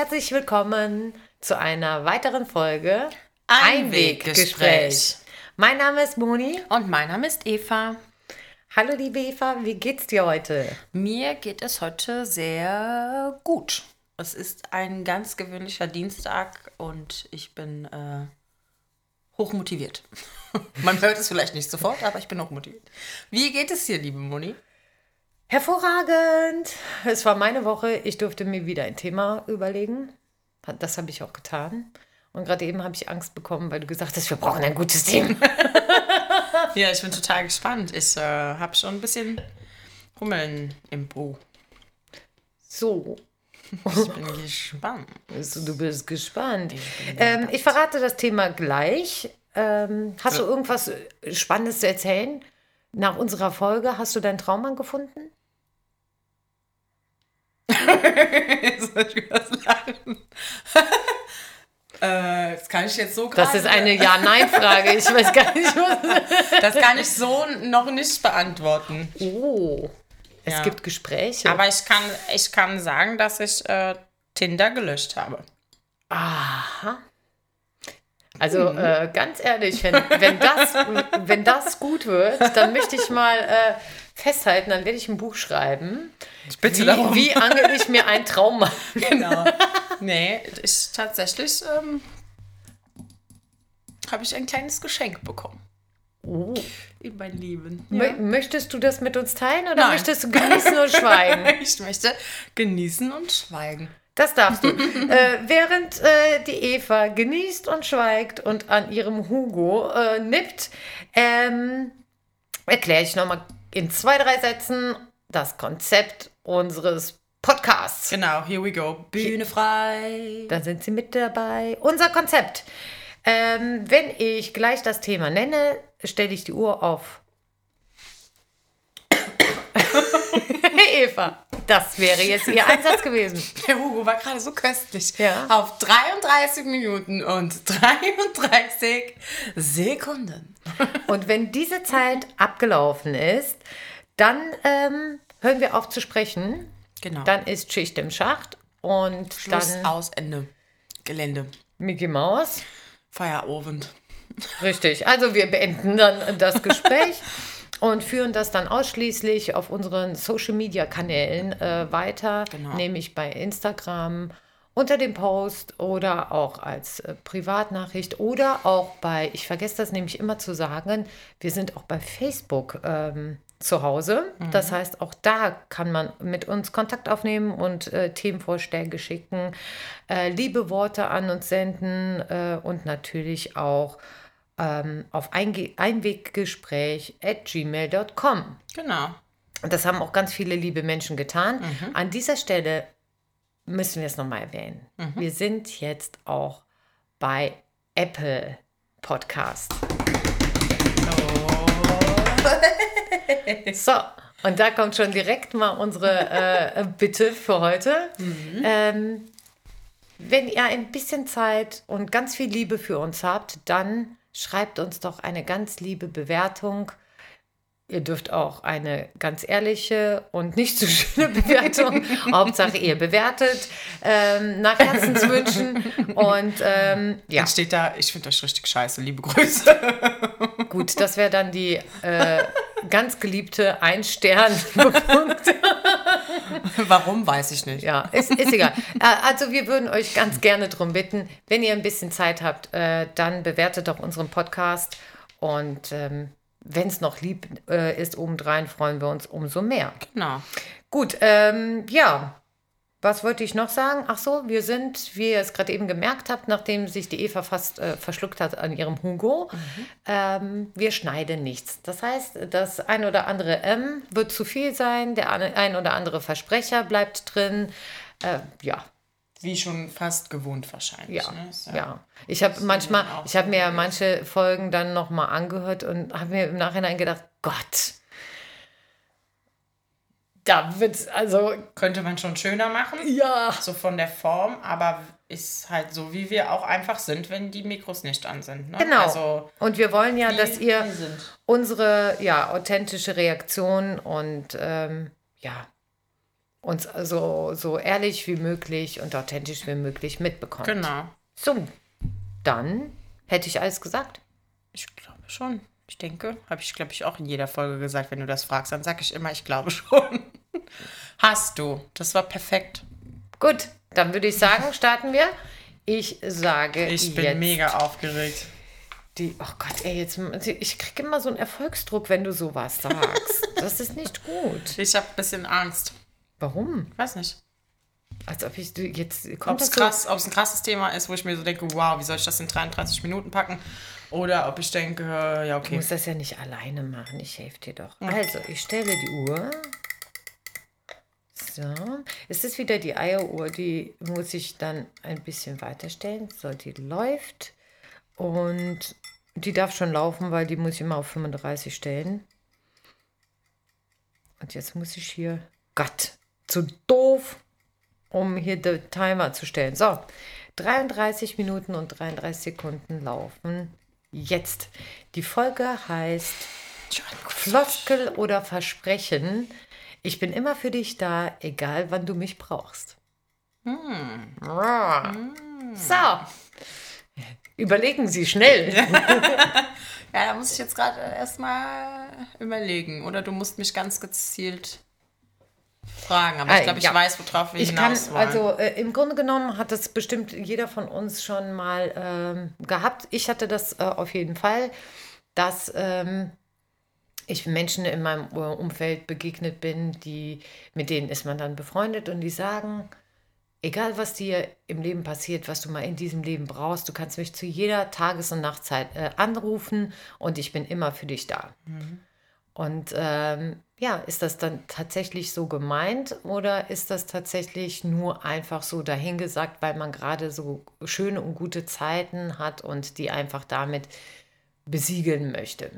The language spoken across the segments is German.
Herzlich willkommen zu einer weiteren Folge Einweggespräch. Mein Name ist Moni. Und mein Name ist Eva. Hallo liebe Eva, wie geht's dir heute? Mir geht es heute sehr gut. Es ist ein ganz gewöhnlicher Dienstag und ich bin äh, hochmotiviert. Man hört es vielleicht nicht sofort, aber ich bin hochmotiviert. Wie geht es dir, liebe Moni? Hervorragend! Es war meine Woche. Ich durfte mir wieder ein Thema überlegen. Das habe ich auch getan. Und gerade eben habe ich Angst bekommen, weil du gesagt hast, wir brauchen ein gutes Team. Ja, ich bin total gespannt. Ich äh, habe schon ein bisschen Hummeln im Po. So, Ich bin gespannt. also, du bist gespannt. Ähm, ich verrate das Thema gleich. Ähm, hast du irgendwas Spannendes zu erzählen? Nach unserer Folge hast du deinen Traummann gefunden? Soll ich was lachen? äh, das kann ich jetzt so Das gerade- ist eine Ja-Nein-Frage. Ich weiß gar nicht, was. Das kann ich so noch nicht beantworten. Oh, es Ja. gibt Gespräche. Aber ich kann, ich kann sagen, dass ich äh, Tinder gelöscht habe. Aha. Also äh, ganz ehrlich, wenn, wenn, das, wenn das gut wird, dann möchte ich mal äh, festhalten, dann werde ich ein Buch schreiben. Ich bitte Wie, wie angel ich mir einen Traum? Genau. nee, ich tatsächlich ähm, habe ich ein kleines Geschenk bekommen. Oh. In mein Leben. Mö- Möchtest du das mit uns teilen oder Nein. möchtest du genießen und schweigen? Ich möchte genießen und schweigen. Das darfst du. äh, während äh, die Eva genießt und schweigt und an ihrem Hugo äh, nippt, ähm, erkläre ich nochmal in zwei, drei Sätzen das Konzept unseres Podcasts. Genau, here we go. Bühne frei. Da sind sie mit dabei. Unser Konzept. Ähm, wenn ich gleich das Thema nenne, stelle ich die Uhr auf. Eva, das wäre jetzt Ihr Einsatz gewesen. Der Hugo war gerade so köstlich. Ja. Auf 33 Minuten und 33 Sekunden. Und wenn diese Zeit abgelaufen ist, dann ähm, hören wir auf zu sprechen. Genau. Dann ist Schicht im Schacht und Schluss dann aus Ende. Gelände. Mickey Maus. Feierabend. Richtig. Also wir beenden dann das Gespräch und führen das dann ausschließlich auf unseren Social Media Kanälen äh, weiter, Genau. nämlich bei Instagram unter dem Post oder auch als äh, Privatnachricht oder auch bei, ich vergesse das nämlich immer zu sagen, wir sind auch bei Facebook ähm, zu Hause. Das heißt, auch da kann man mit uns Kontakt aufnehmen und äh, Themenvorschläge schicken, äh, liebe Worte an uns senden äh, und natürlich auch ähm, auf Einge Einweggespräch at gmail.com. Genau. Und das haben auch ganz viele liebe Menschen getan. An dieser Stelle müssen wir es nochmal erwähnen. Wir sind jetzt auch bei Apple Podcast. So, und da kommt schon direkt mal unsere äh, Bitte für heute. Ähm, wenn ihr ein bisschen Zeit und ganz viel Liebe für uns habt, dann schreibt uns doch eine ganz liebe Bewertung. Ihr dürft auch eine ganz ehrliche und nicht so schöne Bewertung. Hauptsache ihr bewertet ähm, nach Herzenswünschen. Und ähm, ja, Dann steht da, ich finde euch richtig scheiße, liebe Grüße. gut, das wäre dann die äh, ganz geliebte Ein-Stern. Warum, weiß ich nicht. Ja, ist, ist egal. Äh, Also wir würden euch ganz gerne darum bitten, wenn ihr ein bisschen Zeit habt, äh, dann bewertet doch unseren Podcast. Und ähm, wenn es noch lieb äh, ist obendrein, freuen wir uns umso mehr. Genau. Gut, ähm, ja. Was wollte ich noch sagen? Ach so, wir sind, wie ihr es gerade eben gemerkt habt, nachdem sich die Eva fast äh, verschluckt hat an ihrem Hugo, ähm, wir schneiden nichts. Das heißt, das ein oder andere M wird zu viel sein, der ein oder andere Versprecher bleibt drin. Äh, ja, Wie schon fast gewohnt wahrscheinlich. ja, Ne? Ist ja. Ich habe manchmal, ich habe mir ja manche Folgen dann nochmal angehört und habe mir im Nachhinein gedacht, Gott, da wird's, also, Könnte man schon schöner machen. ja. So von der Form, aber ist halt so, wie wir auch einfach sind, wenn die Mikros nicht an sind. Ne? Genau. Also, und wir wollen ja, dass ihr unsere ja, authentische Reaktion und ähm, ja, uns so, so ehrlich wie möglich und authentisch wie möglich mitbekommt. Genau. So, dann hätte ich alles gesagt. Ich glaube schon. Ich denke, habe ich, glaube ich, auch in jeder Folge gesagt, wenn du das fragst, dann sage ich immer, ich glaube schon. Hast du. Das war perfekt. Gut, dann würde ich sagen, starten wir. Ich sage Ich bin mega aufgeregt. die. Oh Gott, ey, jetzt ich kriege immer so einen Erfolgsdruck, wenn du sowas sagst. Das ist nicht gut. Ich habe ein bisschen Angst. Warum? Weiß nicht. Als ob ich du jetzt Ob kommt es so- krass, ob es ein krasses Thema ist, wo ich mir so denke, wow, wie soll ich das in 33 Minuten packen? Oder ob ich denke, ja, Du okay. musst das ja nicht alleine machen. Ich helfe dir doch. Also, ich stelle die Uhr. So. Es ist wieder die Eieruhr. Die muss ich dann ein bisschen weiterstellen. So, die läuft. Und die darf schon laufen, weil die muss ich immer auf 35 stellen. Und jetzt muss ich hier. Gott, zu doof, um hier den Timer zu stellen. So, 33 Minuten und 33 Sekunden laufen. Jetzt. Die Folge heißt Floskel oder Versprechen. Ich bin immer für dich da, egal wann du mich brauchst. Ah. So. Überlegen Sie schnell. Ja, da muss ich jetzt gerade erstmal überlegen. Oder du musst mich ganz gezielt fragen. Aber ich glaube, ich ja. weiß, worauf wir Ich kann, hinaus wollen. also äh, im Grunde genommen hat das bestimmt jeder von uns schon mal ähm, gehabt. Ich hatte das äh, auf jeden Fall, dass ähm, ich Menschen in meinem äh, Umfeld begegnet bin, die, mit denen ist man dann befreundet und die sagen, egal was dir im Leben passiert, was du mal in diesem Leben brauchst, du kannst mich zu jeder Tages- und Nachtzeit äh, anrufen und ich bin immer für dich da. Und ähm, ja, ist das dann tatsächlich so gemeint oder ist das tatsächlich nur einfach so dahingesagt, weil man gerade so schöne und gute Zeiten hat und die einfach damit besiegeln möchte?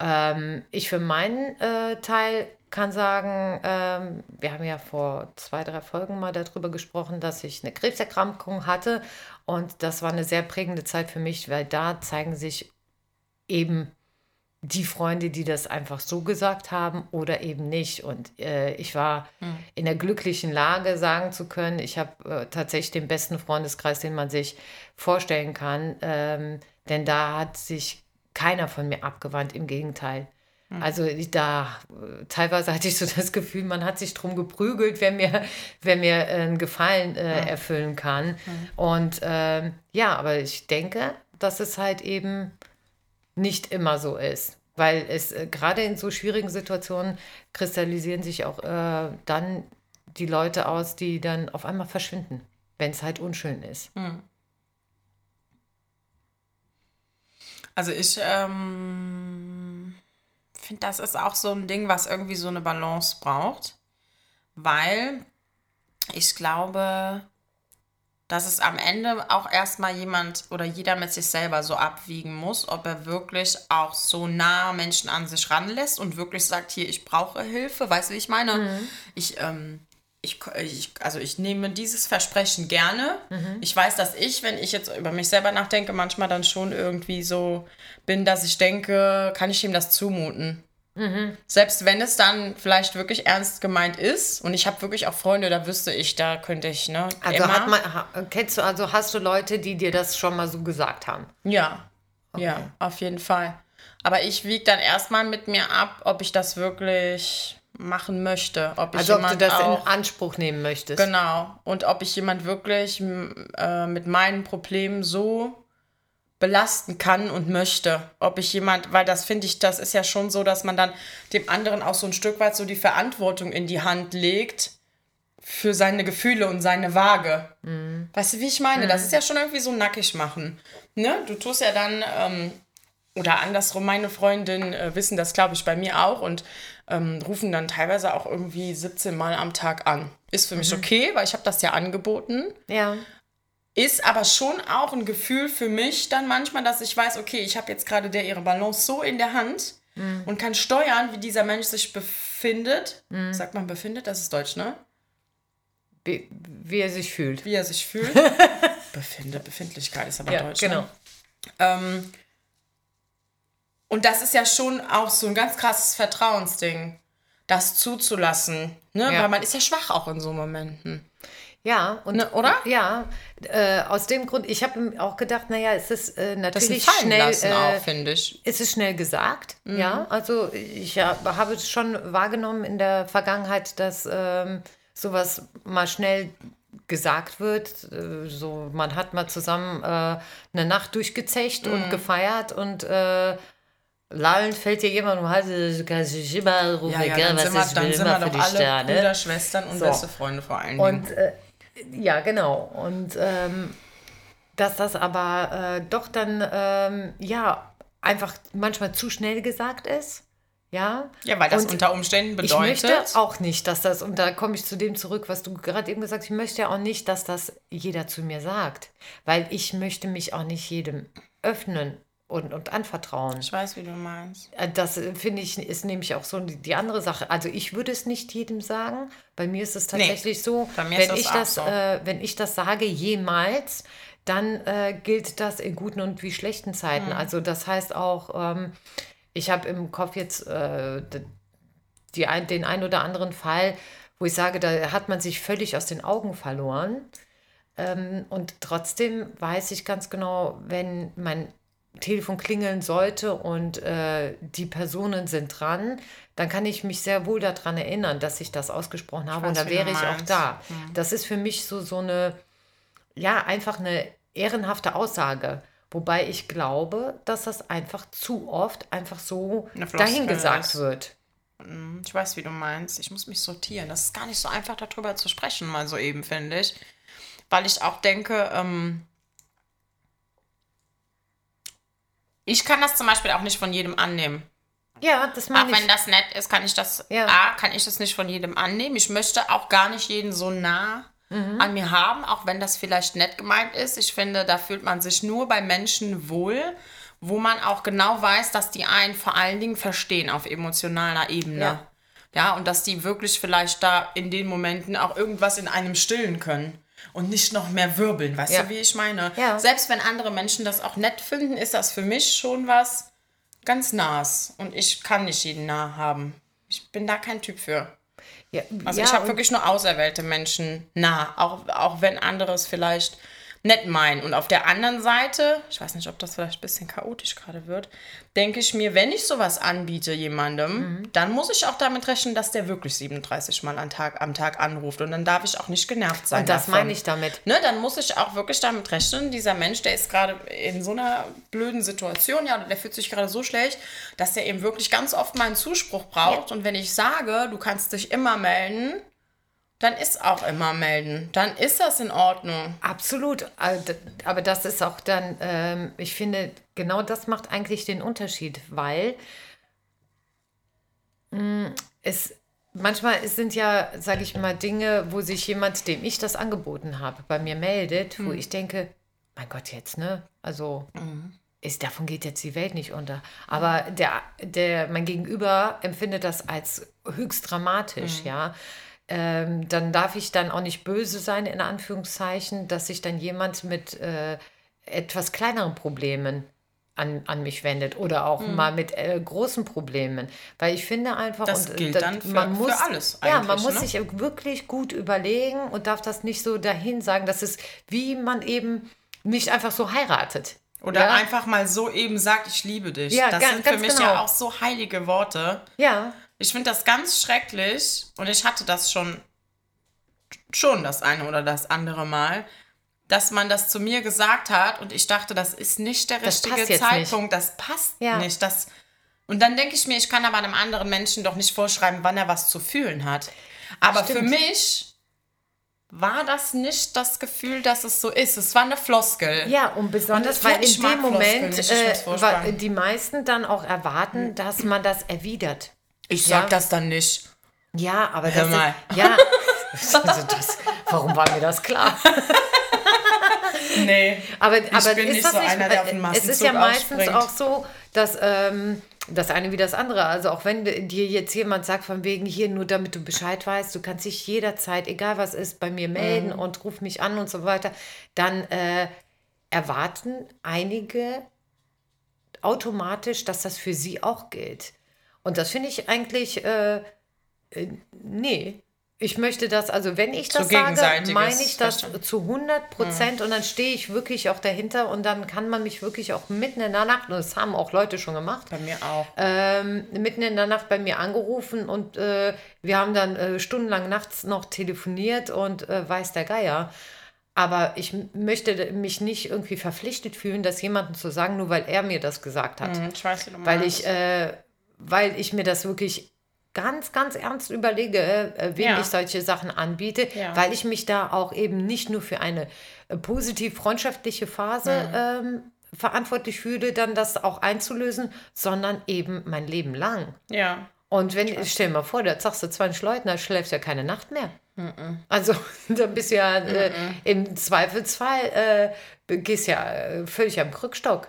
Ähm, ich für meinen äh, Teil kann sagen, ähm, wir haben ja vor zwei, drei Folgen mal darüber gesprochen, dass ich eine Krebserkrankung hatte und das war eine sehr prägende Zeit für mich, weil da zeigen sich eben die Freunde, die das einfach so gesagt haben oder eben nicht. Und äh, ich war in der glücklichen Lage, sagen zu können, ich habe äh, tatsächlich den besten Freundeskreis, den man sich vorstellen kann. Ähm, denn da hat sich keiner von mir abgewandt, im Gegenteil. Also ich- da äh, teilweise hatte ich so das Gefühl, man hat sich drum geprügelt, wer mir, wer mir äh, einen Gefallen äh, erfüllen kann. Und ähm, ja, aber ich denke, dass es halt eben nicht immer so ist. Weil es äh, gerade in so schwierigen Situationen kristallisieren sich auch äh, dann die Leute aus, die dann auf einmal verschwinden, wenn es halt unschön ist. Also ich ähm, finde, das ist auch so ein Ding, was irgendwie so eine Balance braucht, weil ich glaube, dass es am Ende auch erstmal jemand oder jeder mit sich selber so abwiegen muss, ob er wirklich auch so nah Menschen an sich ranlässt und wirklich sagt, hier, ich brauche Hilfe, weißt du, wie ich meine? Ich, ähm, ich, ich, also ich nehme dieses Versprechen gerne. Ich weiß, dass ich, wenn ich jetzt über mich selber nachdenke, manchmal dann schon irgendwie so bin, dass ich denke, kann ich ihm das zumuten? Selbst wenn es dann vielleicht wirklich ernst gemeint ist und ich habe wirklich auch Freunde, da wüsste ich, da könnte ich, ne? Also immer- hat man, kennst du, also hast du Leute, die dir das schon mal so gesagt haben? Ja, ja, auf jeden Fall. Aber ich wiege dann erstmal mit mir ab, ob ich das wirklich machen möchte. Ob ich Also ob du das auch, in Anspruch nehmen möchtest. Genau. Und ob ich jemand wirklich äh, mit meinen Problemen so belasten kann und möchte. Ob ich jemand, weil das finde ich, das ist ja schon so, dass man dann dem anderen auch so ein Stück weit so die Verantwortung in die Hand legt für seine Gefühle und seine Waage. Weißt du, wie ich meine? Das ist ja schon irgendwie so nackig machen. Ne? Du tust ja dann, ähm, oder andersrum, meine Freundinnen äh, wissen das, glaube ich, bei mir auch und ähm, rufen dann teilweise auch irgendwie 17 Mal am Tag an. Ist für mich okay, weil ich habe das ja angeboten. Ja. Ist aber schon auch ein Gefühl für mich dann manchmal, dass ich weiß, okay, ich habe jetzt gerade der ihre Balance so in der Hand und kann steuern, wie dieser Mensch sich befindet. Sagt man befindet? Das ist Deutsch, ne? Wie, wie er sich fühlt. Wie er sich fühlt. Befindet, Befindlichkeit ist aber Ja, Deutsch. genau. Ne? Ähm, und das ist ja schon auch so ein ganz krasses Vertrauensding. das zuzulassen. Ne? Ja. Weil man ist ja schwach auch in so Momenten. Ja, und Ne, oder? Ja, äh, aus dem Grund, ich habe auch gedacht, naja, es ist äh, Das natürlich Fallen schnell, lassen äh, finde ich. ist es schnell gesagt, Mhm. ja. Also ich ja, habe es schon wahrgenommen in der Vergangenheit, dass ähm, sowas mal schnell gesagt wird. Äh, so, man hat mal zusammen äh, eine Nacht durchgezecht Mhm. und gefeiert und äh, lallend fällt dir jemand um Hals, du kannst dich immer rufen, Ja, ja, dann was sind wir, ich dann will, sind immer wir für dich alle da, ne? Brüder, Schwestern und So. beste Freunde vor allen Dingen. Und äh, ja, genau. Und ähm, dass das aber äh, doch dann ähm, ja einfach manchmal zu schnell gesagt ist. Ja. ja, weil das Und unter Umständen ich bedeutet. möchte auch nicht, dass das, und da komme ich zu dem zurück, was du gerade eben gesagt hast, ich möchte auch nicht, dass das jeder zu mir sagt. Weil ich möchte mich auch nicht jedem öffnen und, und anvertrauen. ich weiß, wie du meinst. Äh, Das äh, finde ich, ist nämlich auch so die, die andere Sache. Also ich würde es nicht jedem sagen. Bei mir ist es tatsächlich so, bei mir wenn, das ich das, so. äh, wenn ich das sage, jemals, dann äh, gilt das in guten und wie schlechten Zeiten. Mhm. Also das heißt auch, ähm, ich habe im Kopf jetzt äh, die ein, den ein oder anderen Fall, wo ich sage, da hat man sich völlig aus den Augen verloren. Ähm, und trotzdem weiß ich ganz genau, wenn mein Telefon klingeln sollte und äh, die Personen sind dran, dann kann ich mich sehr wohl daran erinnern, dass ich das ausgesprochen habe und weiß, da wie du wäre ich auch da. Das ist für mich so, so eine, ja, einfach eine ehrenhafte Aussage. Wobei ich glaube, dass das einfach zu oft einfach so dahingesagt ist. wird. Ich weiß, wie du meinst. Ich muss mich sortieren. Das ist gar nicht so einfach, darüber zu sprechen, mal so eben, finde ich. Weil ich auch denke, ähm, ich kann das zum Beispiel auch nicht von jedem annehmen. Ja, das Auch meine wenn ich. das nett ist, kann ich das, Ja. A, kann ich das nicht von jedem annehmen. Ich möchte auch gar nicht jeden so nah Mhm. an mir haben, auch wenn das vielleicht nett gemeint ist. Ich finde, da fühlt man sich nur bei Menschen wohl, wo man auch genau weiß, dass die einen vor allen Dingen verstehen auf emotionaler Ebene. Ja. Ja, und dass die wirklich vielleicht da in den Momenten auch irgendwas in einem stillen können. Und nicht noch mehr wirbeln, weißt Ja. du, wie ich meine? Ja. Selbst wenn andere Menschen das auch nett finden, ist das für mich schon was ganz Nahes. Und ich kann nicht jeden nah haben. Ich bin da kein Typ für. Ja, Also ich habe wirklich nur auserwählte Menschen nah, auch, auch wenn andere es vielleicht nett meinen. Und auf der anderen Seite, ich weiß nicht, ob das vielleicht ein bisschen chaotisch gerade wird, denke ich mir, wenn ich sowas anbiete jemandem, Mhm. dann muss ich auch damit rechnen, dass der wirklich 37 Mal am Tag, am Tag anruft. Und dann darf ich auch nicht genervt sein Und das davon. meine ich damit. Ne, dann muss ich auch wirklich damit rechnen, dieser Mensch, der ist gerade in so einer blöden Situation, ja, der fühlt sich gerade so schlecht, dass der eben wirklich ganz oft meinen Zuspruch braucht. Und wenn ich sage, du kannst dich immer melden, dann ist auch immer melden. Dann ist das in Ordnung. Absolut. D- Aber das ist auch dann, ähm, ich finde, genau das macht eigentlich den Unterschied, weil mh, es manchmal es sind ja, sage ich mal, Dinge, wo sich jemand, dem ich das angeboten habe, bei mir meldet, wo ich denke, mein Gott, jetzt, ne? Also. Ist, davon geht jetzt die Welt nicht unter. Aber der, der, mein Gegenüber empfindet das als höchst dramatisch, ja. Ähm, dann darf ich dann auch nicht böse sein, in Anführungszeichen, dass sich dann jemand mit äh, etwas kleineren Problemen an, an mich wendet oder auch mal mit äh, großen Problemen. Weil ich finde einfach, Das und, äh, gilt das- dann für- für alles Ja, man muss ne? sich wirklich gut überlegen und darf das nicht so dahin sagen, dass es, wie man eben nicht einfach so heiratet. Oder ja? einfach mal so eben sagt, ich liebe dich. Ja, das ga- sind für ganz mich genau. ja auch so heilige Worte. Ja, Ich finde das ganz schrecklich und ich hatte das schon, schon das eine oder das andere Mal, dass man das zu mir gesagt hat und ich dachte, das ist nicht der Das richtige Zeitpunkt, das passt Ja. nicht. Das, und dann denke ich mir, ich kann aber einem anderen Menschen doch nicht vorschreiben, wann er was zu fühlen hat. Aber für Stimmt. mich war das nicht das Gefühl, dass es so ist. Es war eine Floskel. Ja, und besonders, Und weil in dem Moment nicht, äh, die meisten dann auch erwarten, dass man das erwidert. Ich sag Ja. das dann nicht. Ja, aber Hör das mal. ist, ja, also das, warum war mir das klar? Nee. Aber, Ich aber bin ist nicht das so nicht, einer, der auf den es ist Massenzug ja meistens aufspringt. auch so, dass ähm, das eine wie das andere, also auch wenn dir jetzt jemand sagt von wegen hier, nur damit du Bescheid weißt, du kannst dich jederzeit, egal was ist, bei mir melden Mhm. und ruf mich an und so weiter, dann äh, erwarten einige automatisch, dass das für sie auch gilt. Und das finde ich eigentlich äh, nee. Ich möchte das, also wenn ich das sage, meine ich das Verständnis. zu 100 Prozent und dann stehe ich wirklich auch dahinter und dann kann man mich wirklich auch mitten in der Nacht, und das haben auch Leute schon gemacht, Bei mir auch. ähm, mitten in der Nacht bei mir angerufen und äh, wir haben dann äh, stundenlang nachts noch telefoniert und äh, weiß der Geier. Aber ich möchte mich nicht irgendwie verpflichtet fühlen, das jemandem zu sagen, nur weil er mir das gesagt hat. Hm, Ich weiß, wie du Weil ich, äh, weil ich mir das wirklich ganz, ganz ernst überlege, äh, wem Ja. ich solche Sachen anbiete, Ja. weil ich mich da auch eben nicht nur für eine äh, positiv freundschaftliche Phase Mhm. ähm, verantwortlich fühle, dann das auch einzulösen, sondern eben mein Leben lang. ja. Und wenn, stell dir mal vor, da sagst du 20 Leuten, da schläfst du ja keine Nacht mehr. Also, da bist du ja äh, im Zweifelsfall, äh, gehst ja äh, völlig am Krückstock.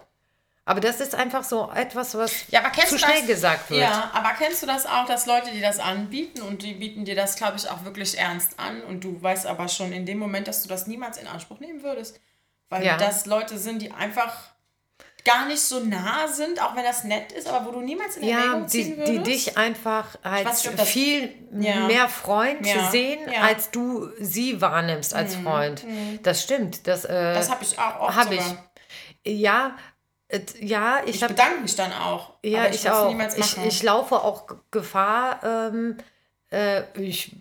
Aber das ist einfach so etwas, was Ja, zu schnell das? gesagt wird. Ja, aber kennst du das auch, dass Leute, die das anbieten und die bieten dir das, glaube ich, auch wirklich ernst an und du weißt aber schon in dem Moment, dass du das niemals in Anspruch nehmen würdest, weil Ja. das Leute sind, die einfach gar nicht so nah sind, auch wenn das nett ist, aber wo du niemals in Ja, Erwägung die, ziehen die würdest. dich einfach als nicht, viel Ja. mehr Freund Ja, sehen, ja. als du sie wahrnimmst als Freund. Das stimmt. Das, äh, das habe ich auch oft ich. sogar. Ja, äh, ja, ich, Ich bedanke mich dann auch. Ja, ich, würd's auch. Ich, ich laufe auch Gefahr. Ähm, äh, ich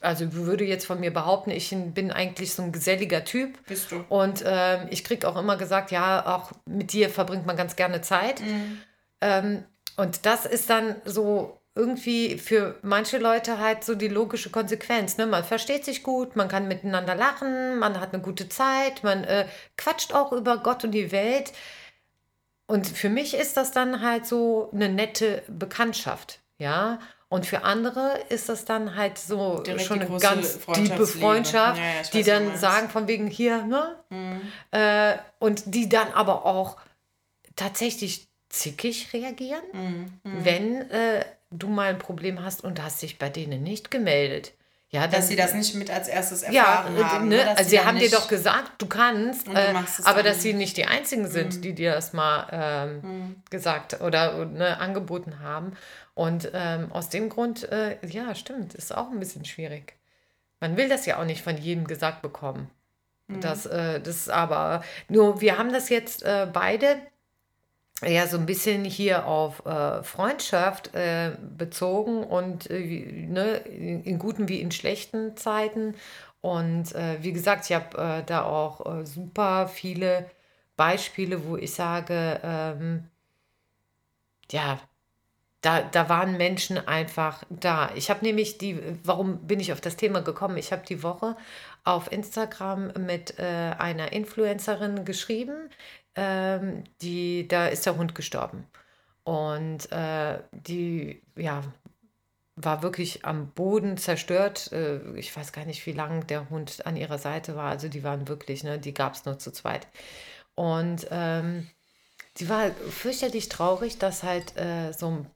also würde jetzt von mir behaupten, ich bin eigentlich so ein geselliger Typ. Bist du. Und ähm, ich kriege auch immer gesagt, ja, auch mit dir verbringt man ganz gerne Zeit. Mhm. Ähm, und das ist dann so irgendwie für manche Leute halt so die logische Konsequenz. Ne? Man versteht sich gut, man kann miteinander lachen, man hat eine gute Zeit, man äh, quatscht auch über Gott und die Welt. Und für mich ist das dann halt so eine nette Bekanntschaft, ja. Und für andere ist das dann halt so Direkt schon eine ganz tiefe. Freundschaft, Ja, ja, die dann sagen von wegen hier, ne? Mhm. Äh, und die dann aber auch tatsächlich zickig reagieren, Mhm. wenn äh, du mal ein Problem hast und hast dich bei denen nicht gemeldet. Ja, dann, Dass sie das nicht mit als erstes ja, erfahren äh, haben. ne? dass also sie haben dir nicht- doch gesagt, du kannst, du äh, aber dass sie nicht die einzigen sind, die dir das mal ähm, gesagt oder ne, angeboten haben. Und ähm, aus dem Grund, äh, ja, stimmt, ist auch ein bisschen schwierig. Man will das ja auch nicht von jedem gesagt bekommen. Das, äh, das ist aber, nur wir haben das jetzt äh, beide ja so ein bisschen hier auf äh, Freundschaft äh, bezogen und äh, ne, in, in guten wie in schlechten Zeiten. Und äh, wie gesagt, ich habe äh, da auch äh, super viele Beispiele, wo ich sage, ähm, ja, da, da waren Menschen einfach da. Ich habe nämlich die, warum bin ich auf das Thema gekommen? Ich habe die Woche auf Instagram mit äh, einer Influencerin geschrieben, ähm, die, da ist der Hund gestorben. Und äh, die, ja, war wirklich am Boden zerstört. Äh, ich weiß gar nicht, wie lange der Hund an ihrer Seite war. Also die waren wirklich, ne, die gab es nur zu zweit. Und ähm, die war fürchterlich traurig, dass halt äh, so ein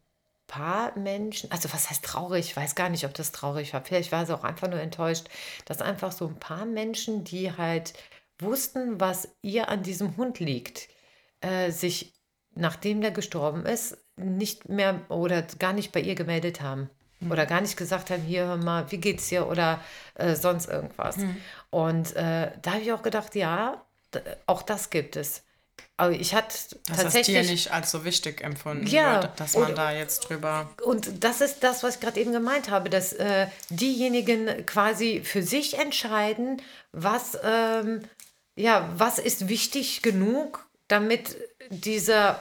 paar Menschen, also was heißt traurig? Ich weiß gar nicht, ob das traurig war. Vielleicht war sie auch einfach nur enttäuscht, dass einfach so ein paar Menschen, die halt wussten, was ihr an diesem Hund liegt, äh, sich, nachdem der gestorben ist, nicht mehr oder gar nicht bei ihr gemeldet haben. Oder gar nicht gesagt haben, hier, hör mal, wie geht's dir? Oder äh, sonst irgendwas. Und äh, da habe ich auch gedacht, ja, auch das gibt es. Aber ich hatte das tatsächlich. nicht als so wichtig empfunden Ja, wird, dass man und- da jetzt drüber. Und das ist das, was ich gerade eben gemeint habe, dass äh, diejenigen quasi für sich entscheiden, was, ähm, ja, was ist wichtig genug, damit dieser,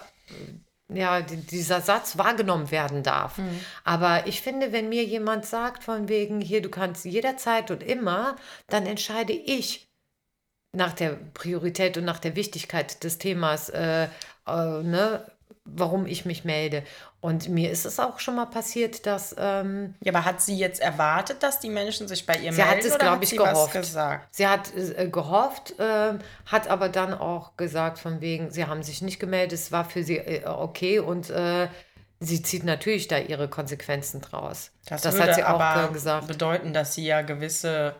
ja, die- dieser Satz wahrgenommen werden darf. Aber ich finde, wenn mir jemand sagt, von wegen, hier, du kannst jederzeit und immer, dann entscheide ich, nach der Priorität und nach der Wichtigkeit des Themas, äh, äh, ne, warum ich mich melde. Und mir ist es auch schon mal passiert, dass ähm, Ja, aber hat sie jetzt erwartet, dass die Menschen sich bei ihr Sie melden? hat es, oder hat ich, sie gehofft. Was gesagt? sie hat äh, gehofft, ähm, hat aber dann auch gesagt, von wegen, sie haben sich nicht gemeldet, es war für sie äh, okay und äh, sie zieht natürlich da ihre Konsequenzen draus. Das, Das, würde hat sie auch aber äh, gesagt. bedeuten, dass sie ja gewisse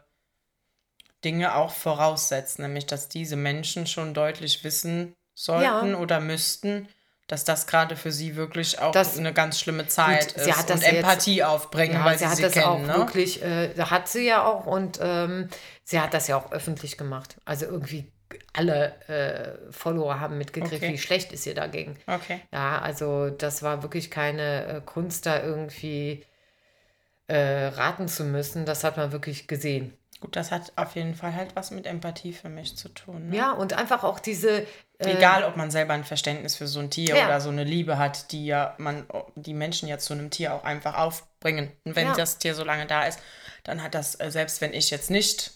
Dinge auch voraussetzt, nämlich dass diese Menschen schon deutlich wissen sollten Ja. oder müssten, dass das gerade für sie wirklich auch Das- eine ganz schlimme Zeit Gut, sie ist hat das und ja jetzt- Empathie aufbringen, Ja, weil sie sie hat sie das kennen, auch ne? wirklich, äh, hat sie ja auch und ähm, sie hat das ja auch öffentlich gemacht. Also irgendwie alle äh, Follower haben mitgekriegt, Okay. wie schlecht ist ihr dagegen. Okay. Ja, also das war wirklich keine äh, Kunst, da irgendwie äh, raten zu müssen. Das hat man wirklich gesehen. Gut, das hat auf jeden Fall halt was mit Empathie für mich zu tun. Ne? Ja, und einfach auch diese. Äh, Egal, ob man selber ein Verständnis für so ein Tier Ja. oder so eine Liebe hat, die ja man, die Menschen ja zu einem Tier auch einfach aufbringen. Und wenn Ja. das Tier so lange da ist, dann hat das, äh, selbst wenn ich jetzt nicht,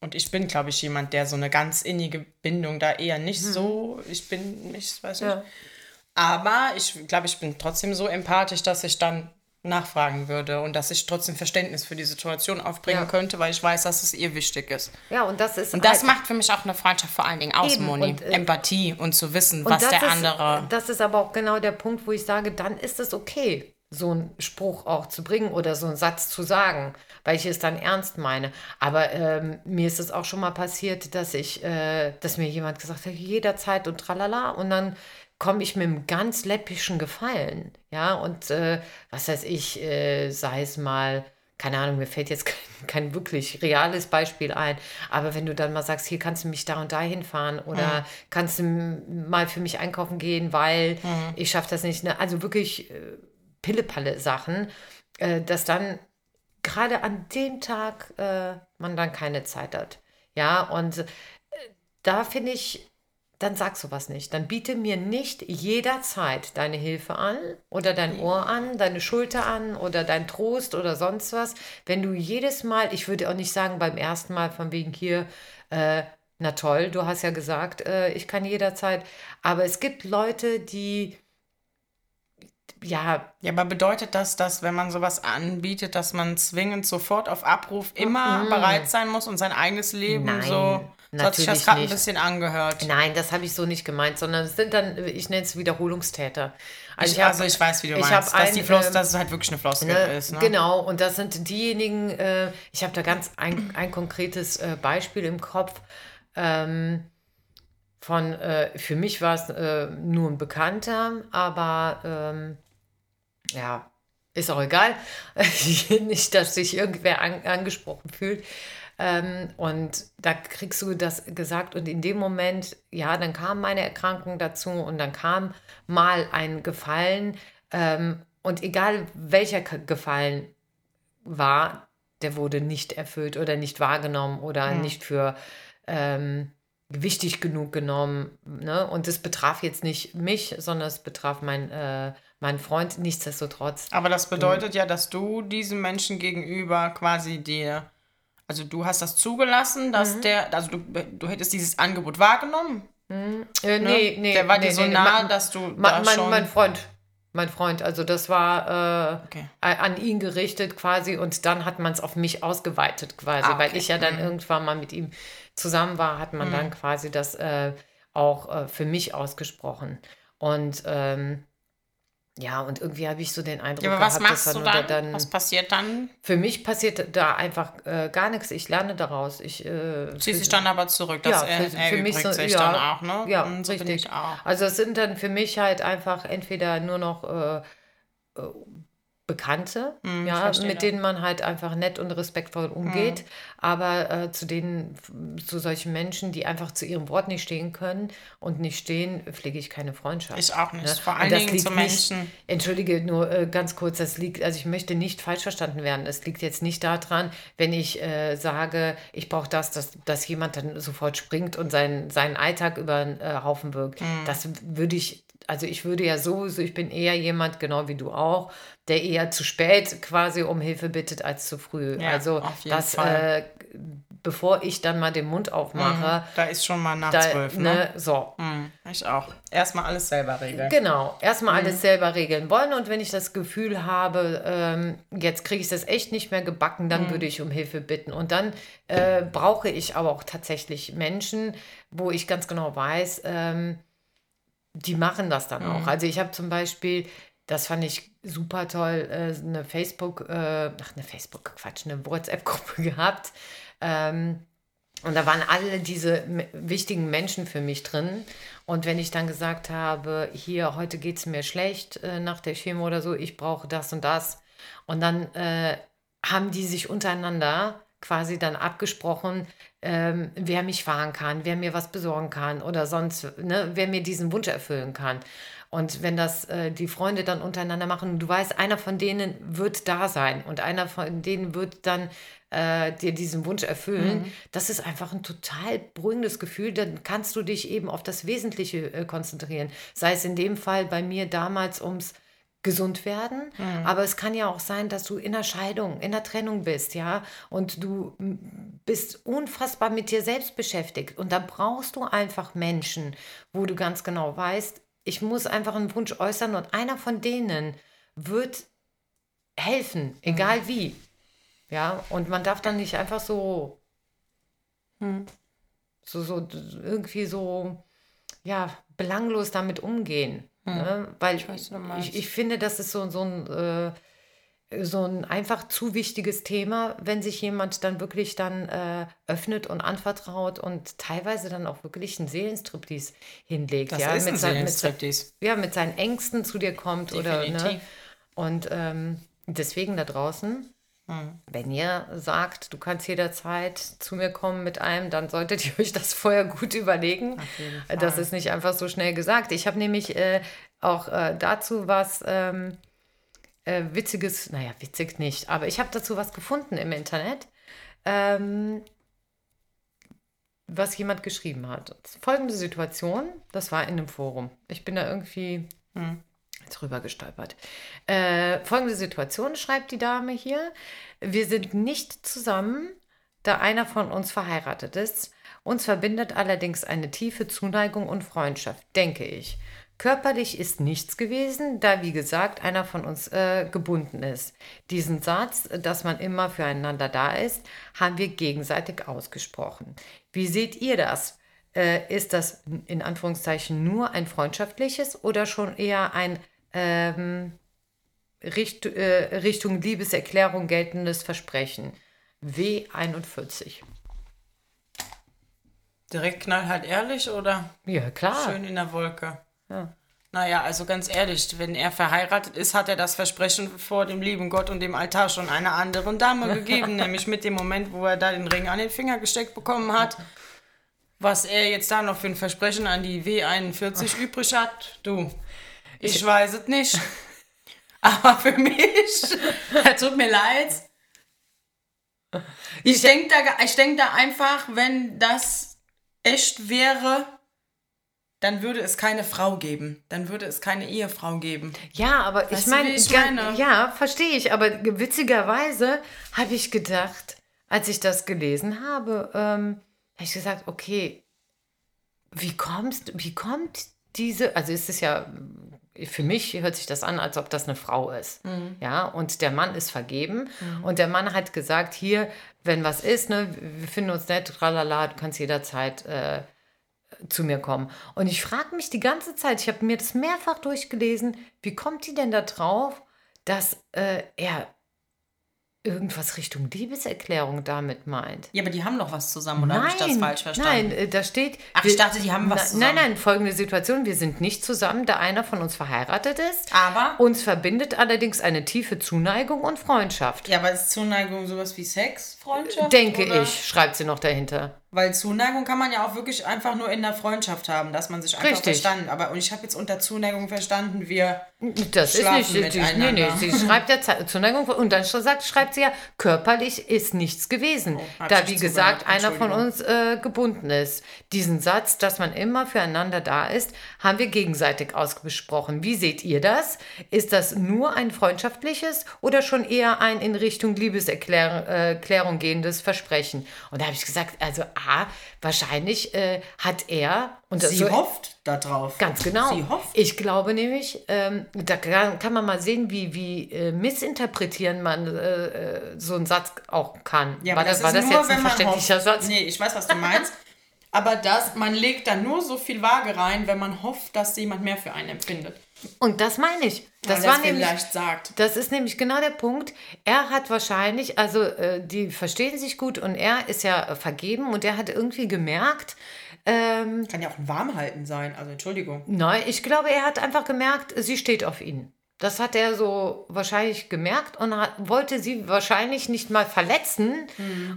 und ich bin, glaube ich, jemand, der so eine ganz innige Bindung da eher nicht so, ich bin nicht, weiß nicht. Ja. Aber ich glaube, ich bin trotzdem so empathisch, dass ich dann nachfragen würde und dass ich trotzdem Verständnis für die Situation aufbringen Ja. könnte, weil ich weiß, dass es ihr wichtig ist. Ja, und das ist. Und das halt- macht für mich auch eine Freundschaft vor allen Dingen aus, Moni. und, äh, Empathie und zu wissen, Und was der ist, andere. Das ist aber auch genau der Punkt, wo ich sage, dann ist es okay, so einen Spruch auch zu bringen oder so einen Satz zu sagen, weil ich es dann ernst meine. Aber ähm, mir ist es auch schon mal passiert, dass ich, äh, dass mir jemand gesagt hat, jederzeit und tralala und dann komme ich mit einem ganz läppischen Gefallen, ja, und äh, was weiß ich, äh, sei es mal, keine Ahnung, mir fällt jetzt kein, kein wirklich reales Beispiel ein, aber wenn du dann mal sagst, hier kannst du mich da und da hinfahren oder kannst du mal für mich einkaufen gehen, weil ich schaffe das nicht, ne? also wirklich äh, Pillepalle Sachen, äh, dass dann gerade an dem Tag äh, man dann keine Zeit hat. Ja, und äh, da finde ich, dann sag sowas nicht. Dann biete mir nicht jederzeit deine Hilfe an oder dein Ohr an, deine Schulter an oder dein Trost oder sonst was. Wenn du jedes Mal, ich würde auch nicht sagen beim ersten Mal von wegen hier, äh, na toll, du hast ja gesagt, äh, ich kann jederzeit. Aber es gibt Leute, die, ja, Ja, aber bedeutet das, dass wenn man sowas anbietet, dass man zwingend sofort auf Abruf immer bereit sein muss und sein eigenes Leben Nein, so. So hat sich das gerade ein bisschen angehört. Nein, das habe ich so nicht gemeint, sondern es sind dann, ich nenne es Wiederholungstäter. Ich, hab- also ich weiß, wie du ich meinst, dass, ein, die Floss, ähm, dass es halt wirklich eine Floskel Ne, ist. Ne? Genau, und das sind diejenigen, äh, ich habe da ganz ein, ein konkretes äh, Beispiel im Kopf. Ähm, von, äh, für mich war es äh, nur ein Bekannter, aber ähm, ja, ist auch egal. Nicht, dass sich irgendwer an, angesprochen fühlt. Ähm, und da kriegst du das gesagt und in dem Moment, ja, dann kam meine Erkrankung dazu und dann kam mal ein Gefallen ähm, und egal welcher Gefallen war, der wurde nicht erfüllt oder nicht wahrgenommen oder nicht für ähm, wichtig genug genommen. Ne? Und es betraf jetzt nicht mich, sondern es betraf mein, äh, meinen Freund. Nichtsdestotrotz Aber das bedeutet ja, dass du diesem Menschen gegenüber quasi dir, also du hast das zugelassen, dass Mhm. der, also du, du hättest dieses Angebot wahrgenommen. Äh, nee, nee. Der war nee, dir so nee, nee. nah, Ma- dass du Ma da mein, schon... mein Freund. Mein Freund. Also das war äh, Okay. an ihn gerichtet quasi und dann hat man es auf mich ausgeweitet quasi, Ah, weil okay. ich ja dann irgendwann mal mit ihm zusammen war, hat man dann quasi das äh, auch äh, für mich ausgesprochen. Und ähm, ja, und irgendwie habe ich so den Eindruck ja, aber was gehabt, machst dass du dann, dann? Was passiert dann? für mich passiert da einfach äh, gar nichts. Ich lerne daraus. Ich äh, Ziehst für- dich dann aber zurück. Das ja, für, für mich so, sich ja, dann auch, ne? Ja, Und so richtig. Also es sind dann für mich halt einfach entweder nur noch äh, äh, Bekannte, ich ja, mit denen man halt einfach nett und respektvoll umgeht, aber äh, zu denen, zu solchen Menschen, die einfach zu ihrem Wort nicht stehen können und nicht stehen, pflege ich keine Freundschaft. Ich auch nicht. Ne? Vor allen Dingen zu nicht- Menschen. Entschuldige, nur äh, ganz kurz, das liegt, also ich möchte nicht falsch verstanden werden. Es liegt jetzt nicht daran, wenn ich äh, sage, ich brauche das, dass, dass jemand dann sofort springt und seinen, seinen Alltag über den äh, Haufen wirkt. Mhm. Das würde ich, also ich würde ja sowieso, ich bin eher jemand, genau wie du auch, der eher zu spät quasi um Hilfe bittet als zu früh. Ja, also das, äh, bevor ich dann mal den Mund aufmache, Da ist schon mal nach zwölf, ne? ne, so, Hm, ich auch. Erstmal alles selber regeln. Genau, erstmal Mhm. alles selber regeln wollen und wenn ich das Gefühl habe, ähm, jetzt kriege ich das echt nicht mehr gebacken, Mhm. dann würde ich um Hilfe bitten. Und dann äh, brauche ich aber auch tatsächlich Menschen, wo ich ganz genau weiß, ähm, die machen das dann Mhm. auch. Also ich habe zum Beispiel, das fand ich super toll, äh, eine Facebook, äh, ach eine Facebook, Quatsch, eine WhatsApp-Gruppe gehabt. Ähm, Und da waren alle diese wichtigen Menschen für mich drin. Und wenn ich dann gesagt habe, hier, heute geht es mir schlecht äh, nach der Chemo oder so, ich brauche das und das. Und dann äh, haben die sich untereinander quasi dann abgesprochen, ähm, wer mich fahren kann, wer mir was besorgen kann oder sonst, ne, wer mir diesen Wunsch erfüllen kann. Und wenn das äh, die Freunde dann untereinander machen, du weißt, einer von denen wird da sein und einer von denen wird dann äh, dir diesen Wunsch erfüllen, mhm. das ist einfach ein total beruhigendes Gefühl. Dann kannst du dich eben auf das Wesentliche äh, konzentrieren. Sei es in dem Fall bei mir damals ums gesund werden. Mhm. Aber es kann ja auch sein, dass du in der Scheidung, in der Trennung bist, ja, und du bist unfassbar mit dir selbst beschäftigt. Und da brauchst du einfach Menschen, wo du ganz genau weißt, ich muss einfach einen Wunsch äußern und einer von denen wird helfen, egal mhm. wie. Ja, und man darf dann nicht einfach so, mhm. so, so irgendwie so, ja, belanglos damit umgehen. Hm. Ne? Weil ich, weiß, ich, ich, finde, das ist so, so ein. Äh, so ein einfach zu wichtiges Thema, wenn sich jemand dann wirklich dann äh, öffnet und anvertraut und teilweise dann auch wirklich einen Seelenstriptease hinlegt. Das ja, ist mit ein Seelenstriptease. Mit, ja, mit seinen Ängsten zu dir kommt Definitiv. oder ne? Und ähm, deswegen da draußen, hm. wenn ihr sagt, du kannst jederzeit zu mir kommen mit einem, dann solltet ihr euch das vorher gut überlegen. Das ist nicht einfach so schnell gesagt. Ich habe nämlich äh, auch äh, dazu was ähm, äh, Witziges, naja, witzig nicht, aber ich habe dazu was gefunden im Internet, ähm, was jemand geschrieben hat. Folgende Situation, das war in einem Forum. Ich bin da irgendwie hm, drüber gestolpert. Äh, folgende Situation schreibt die Dame hier. Wir sind nicht zusammen, da einer von uns verheiratet ist. Uns verbindet allerdings eine tiefe Zuneigung und Freundschaft, denke ich. Körperlich ist nichts gewesen, da wie gesagt einer von uns äh, gebunden ist. Diesen Satz, dass man immer füreinander da ist, haben wir gegenseitig ausgesprochen. Wie seht ihr das? Äh, ist das in Anführungszeichen nur ein freundschaftliches oder schon eher ein ähm, Richt, äh, Richtung Liebeserklärung geltendes Versprechen? W41. Direkt knallhart ehrlich oder? Ja, klar. Schön in der Wolke. Ja. Naja, also ganz ehrlich, wenn er verheiratet ist, hat er das Versprechen vor dem lieben Gott und dem Altar schon einer anderen Dame gegeben, nämlich mit dem Moment, wo er da den Ring an den Finger gesteckt bekommen hat. Was er jetzt da noch für ein Versprechen an die W41 Ach. übrig hat, du, ich, ich weiß es nicht. Aber für mich, tut mir leid. Ich denke da, denk da einfach, wenn das echt wäre, dann würde es keine Frau geben. Dann würde es keine Ehefrau geben. Ja, aber weißt ich meine, ich meine? ja, verstehe ich. Aber witzigerweise habe ich gedacht, als ich das gelesen habe, ähm, habe ich gesagt, okay, wie kommst, wie kommt diese, also ist es ja, für mich hört sich das an, als ob das eine Frau ist. Mhm. Ja, und der Mann ist vergeben. Mhm. Und der Mann hat gesagt, hier, wenn was ist, ne, wir finden uns nett, tralala, du kannst jederzeit äh, zu mir kommen. Und ich frage mich die ganze Zeit, ich habe mir das mehrfach durchgelesen, wie kommt die denn da drauf, dass äh, er irgendwas Richtung Liebeserklärung damit meint. Ja, aber die haben doch was zusammen, oder habe ich das falsch verstanden? Nein, äh, da steht. Ach, ich dachte, die haben was zusammen. Nein, nein, folgende Situation: Wir sind nicht zusammen, da einer von uns verheiratet ist. Aber? Uns verbindet allerdings eine tiefe Zuneigung und Freundschaft. Ja, aber ist Zuneigung sowas wie Sex, Freundschaft? Denke oder? ich, schreibt sie noch dahinter. Weil Zuneigung kann man ja auch wirklich einfach nur in der Freundschaft haben, dass man sich einfach Richtig. verstanden. Aber und ich habe jetzt unter Zuneigung verstanden, wir das ist nicht, nee, nee, sie schreibt ja Zuneigung und dann sagt, schreibt sie ja, körperlich ist nichts gewesen, oh, da wie gesagt einer von uns äh, gebunden ist. Diesen Satz, dass man immer füreinander da ist, haben wir gegenseitig ausgesprochen. Wie seht ihr das? Ist das nur ein freundschaftliches oder schon eher ein in Richtung Liebeserklärung äh, gehendes Versprechen? Und da habe ich gesagt, also Wahrscheinlich äh, hat er und sie so, hofft darauf. Ganz genau. Sie hofft. Ich glaube nämlich, ähm, da kann, kann, man mal sehen, wie, wie äh, missinterpretieren man äh, äh so einen Satz auch kann. Ja, war das, das war das jetzt ein verständlicher Satz? Nee, ich weiß, was du meinst. Aber das, man legt da nur so viel Waage rein, wenn man hofft, dass jemand mehr für einen empfindet. Und das meine ich. Das Weil war das nämlich, vielleicht sagt. das ist nämlich genau der Punkt. Er hat wahrscheinlich, also äh, die verstehen sich gut und er ist ja äh, vergeben und er hat irgendwie gemerkt, ähm, Kann ja auch ein Warmhalten sein, also Entschuldigung. nein, ich glaube, er hat einfach gemerkt, sie steht auf ihn. Das hat er so wahrscheinlich gemerkt und hat, wollte sie wahrscheinlich nicht mal verletzen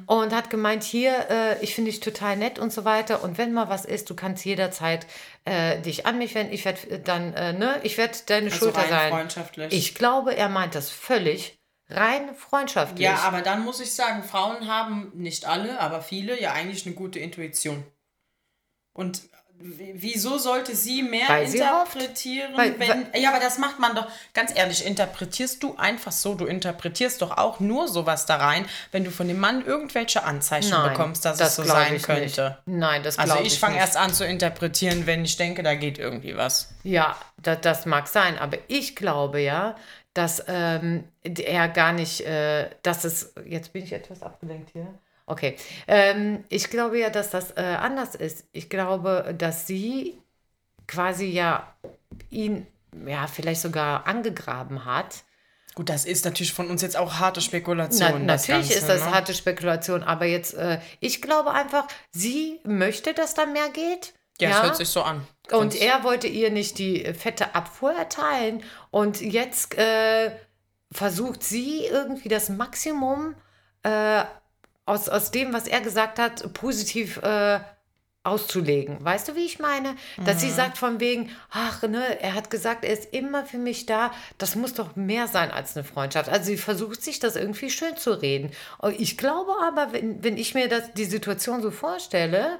und hat gemeint, hier, äh, ich finde dich total nett und so weiter. Und wenn mal was ist, du kannst jederzeit äh, dich an mich wenden. Ich werde dann, äh, ne, ich werde deine Also Schulter rein sein. freundschaftlich. Ich glaube, er meint das völlig rein freundschaftlich. Ja, aber dann muss ich sagen, Frauen haben nicht alle, aber viele ja eigentlich eine gute Intuition. Und wieso sollte sie mehr Weil sie interpretieren, Weil- wenn. ja, aber das macht man doch, ganz ehrlich, interpretierst du einfach so, du interpretierst doch auch nur sowas da rein, wenn du von dem Mann irgendwelche Anzeichen Nein, bekommst, dass das es so sein könnte. nicht. Nein, das Also ich ich fange erst an zu interpretieren, wenn ich denke, da geht irgendwie was. Ja, das, das mag sein, aber ich glaube ja, dass ähm, er gar nicht, äh, dass es, jetzt bin ich etwas abgelenkt hier. Okay, ähm, ich glaube ja, dass das äh, anders ist. Ich glaube, dass sie quasi ja ihn, ja, vielleicht sogar angegraben hat. Gut, das ist natürlich von uns jetzt auch harte Na, Spekulation. das natürlich Ganze, ist das ne? harte Spekulation, aber jetzt, äh, ich glaube einfach, sie möchte, dass da mehr geht. Ja, es hört sich so an. Und Sonst- er wollte ihr nicht die fette Abfuhr erteilen. Und jetzt äh, versucht sie irgendwie das Maximum äh, aus, aus dem, was er gesagt hat, positiv äh, auszulegen. Weißt du, wie ich meine? Dass Mhm. sie sagt von wegen, ach, ne, er hat gesagt, er ist immer für mich da. Das muss doch mehr sein als eine Freundschaft. Also sie versucht sich das irgendwie schön zu reden. Ich glaube aber, wenn, wenn ich mir das, die Situation so vorstelle,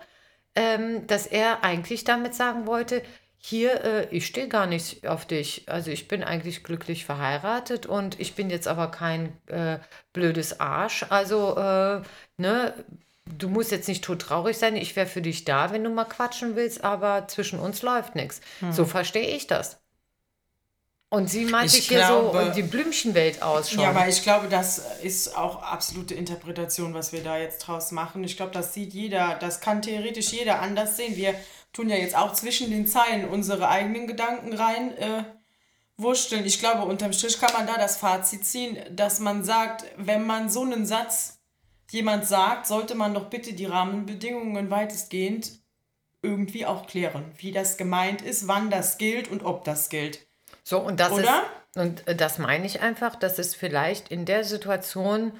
ähm, dass er eigentlich damit sagen wollte, hier, äh, ich stehe gar nicht auf dich. Also ich bin eigentlich glücklich verheiratet und ich bin jetzt aber kein äh, blödes Arsch. Also, äh, ne, du musst jetzt nicht todtraurig sein. Ich wäre für dich da, wenn du mal quatschen willst, aber zwischen uns läuft nichts. So verstehe ich das. Und sie meinte Ich hier glaube- so die Blümchenwelt aus schon. Ja, aber ich glaube, das ist auch absolute Interpretation, was wir da jetzt draus machen. Ich glaube, das sieht jeder, das kann theoretisch jeder anders sehen. Wir tun ja jetzt auch zwischen den Zeilen unsere eigenen Gedanken rein äh, wursteln. Ich glaube, unterm Strich kann man da das Fazit ziehen, dass man sagt, wenn man so einen Satz jemand sagt, sollte man doch bitte die Rahmenbedingungen weitestgehend irgendwie auch klären, wie das gemeint ist, wann das gilt und ob das gilt. So, und das Oder? ist, und äh, das meine ich einfach, dass es vielleicht in der Situation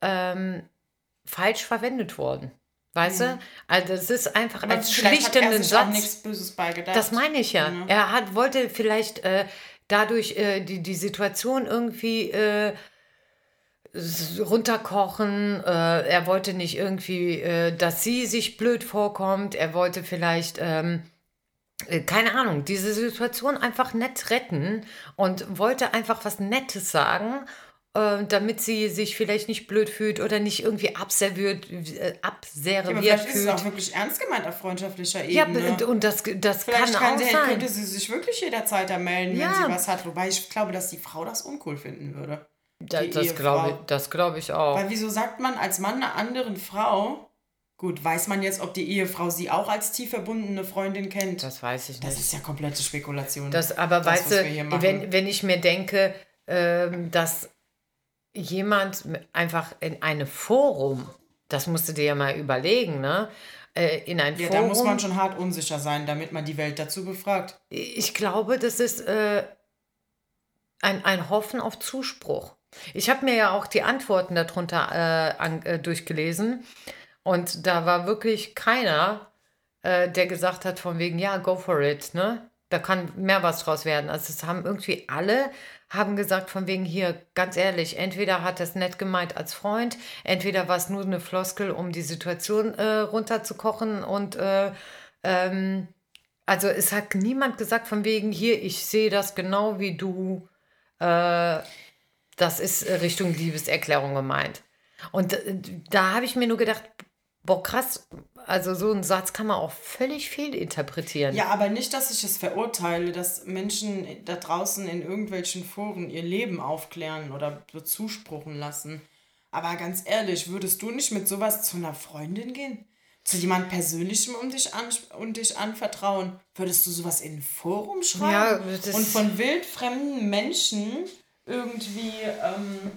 ähm, falsch verwendet worden. Weißt du? Also es ist einfach Aber als er schlichtenden sich auch Satz. nichts Böses beigedacht. Das meine ich ja. Er hat, wollte vielleicht äh, dadurch äh, die, die Situation irgendwie äh, runterkochen. Äh, er wollte nicht irgendwie, äh, dass sie sich blöd vorkommt. Er wollte vielleicht, ähm, äh, keine Ahnung, diese Situation einfach nett retten und wollte einfach was Nettes sagen. Äh, Damit sie sich vielleicht nicht blöd fühlt oder nicht irgendwie abserviert, äh, aber abserviert vielleicht ist es fühlt. auch wirklich ernst gemeint auf freundschaftlicher Ja, Ebene. und das, das Vielleicht kann kann auch sie, sein. könnte sie sich wirklich jederzeit da melden, Ja. wenn sie was hat. Wobei ich glaube, dass die Frau das uncool finden würde. Da, das glaube ich, das glaub ich auch. Weil wieso sagt man als Mann einer anderen Frau, gut, weiß man jetzt, ob die Ehefrau sie auch als tief verbundene Freundin kennt? Das weiß ich Das nicht. ist ja komplette Spekulation. Das, aber das, weißt du, wenn, wenn ich mir denke, ähm, dass jemand einfach in einem Forum, das musst du dir ja mal überlegen, ne? Äh, in ein ja, Forum. da muss man schon hart unsicher sein, damit man die Welt dazu befragt. Ich glaube, das ist äh, ein, ein Hoffen auf Zuspruch. Ich habe mir ja auch die Antworten darunter äh, an, äh, durchgelesen und da war wirklich keiner, äh, der gesagt hat von wegen, ja, go for it, ne? Da kann mehr was draus werden. Also es haben irgendwie alle haben gesagt von wegen hier, ganz ehrlich, entweder hat es nett gemeint als Freund, entweder war es nur eine Floskel, um die Situation äh, runterzukochen und äh, ähm, also es hat niemand gesagt von wegen hier, ich sehe das genau wie du. Äh, das ist Richtung Liebeserklärung gemeint. Und äh, da habe ich mir nur gedacht, boah krass, also so einen Satz kann man auch völlig fehlinterpretieren. Ja, aber nicht, dass ich es verurteile, dass Menschen da draußen in irgendwelchen Foren ihr Leben aufklären oder bezuspruchen lassen. Aber ganz ehrlich, würdest du nicht mit sowas zu einer Freundin gehen? zu jemand Persönlichem um dich, an, um dich anvertrauen, würdest du sowas in ein Forum schreiben? Ja, das- und von wildfremden Menschen irgendwie. Ähm,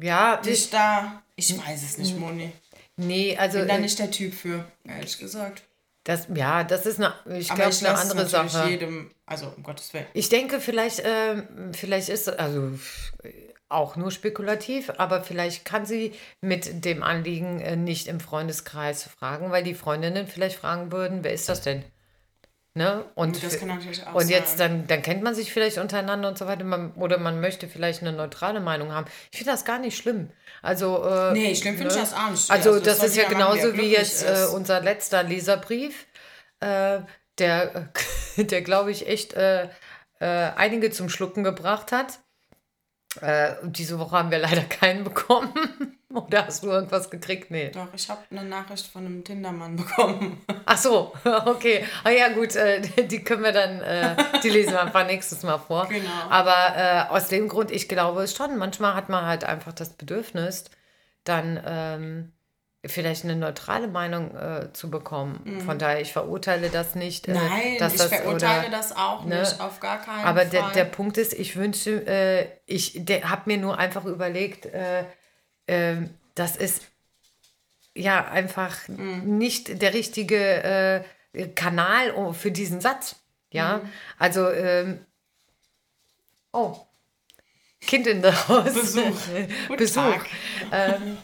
Ja, dich da. Ich weiß es nicht, Moni. nee, also Bin da äh, nicht der Typ für, ehrlich gesagt. das, ja, das ist eine, ich glaube, ich eine andere Sache. jedem, also um Gottes Willen. Ich denke, vielleicht, ähm, vielleicht ist also äh, auch nur spekulativ, aber vielleicht kann sie mit dem Anliegen äh, nicht im Freundeskreis fragen, weil die Freundinnen vielleicht fragen würden, wer ist das denn? Ne? Und, und jetzt dann, dann kennt man sich vielleicht untereinander und so weiter, man, oder man möchte vielleicht eine neutrale Meinung haben. Ich finde das gar nicht schlimm. Also, äh, Nee, schlimm finde ich das auch nicht. Also, Also, das das ist ja genauso wie jetzt äh, unser letzter Leserbrief, äh, der, der glaube ich, echt äh, äh, einige zum Schlucken gebracht hat. Äh, diese Woche haben wir leider keinen bekommen. Oder hast du irgendwas gekriegt? Nee. Doch, ich habe eine Nachricht von einem Tindermann bekommen. Ach so, okay. Ah ja, gut, äh, die können wir dann, äh, die lesen wir einfach nächstes Mal vor. Genau. Aber äh, aus dem Grund, ich glaube es schon, manchmal hat man halt einfach das Bedürfnis, dann ähm, vielleicht eine neutrale Meinung äh, zu bekommen. Von daher, ich verurteile das nicht. Äh, Mhm. Nein, ich das, verurteile oder, das auch ne? nicht, auf gar keinen Aber Fall. der, der Punkt ist, ich wünsche, äh, ich habe mir nur einfach überlegt, äh, äh, das ist ja einfach Mhm. nicht der richtige äh, Kanal um- für diesen Satz. Ja, Mhm. also, ähm, oh, Kind in der Haus. Besuch. Besuch. Ähm,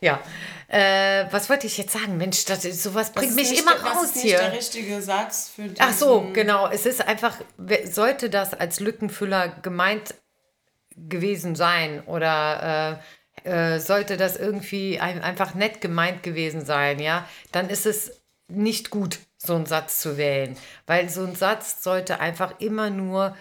ja, äh, was wollte ich jetzt sagen? Mensch, das, ist- sowas Das bringt ist mich nicht immer der- das raus ist nicht hier. der richtige Satz für diesen, Ach so, genau. Es ist einfach, sollte das als Lückenfüller gemeint gewesen sein oder äh, äh, sollte das irgendwie ein, einfach nett gemeint gewesen sein, ja, dann ist es nicht gut, so einen Satz zu wählen. Weil so ein Satz sollte einfach immer nur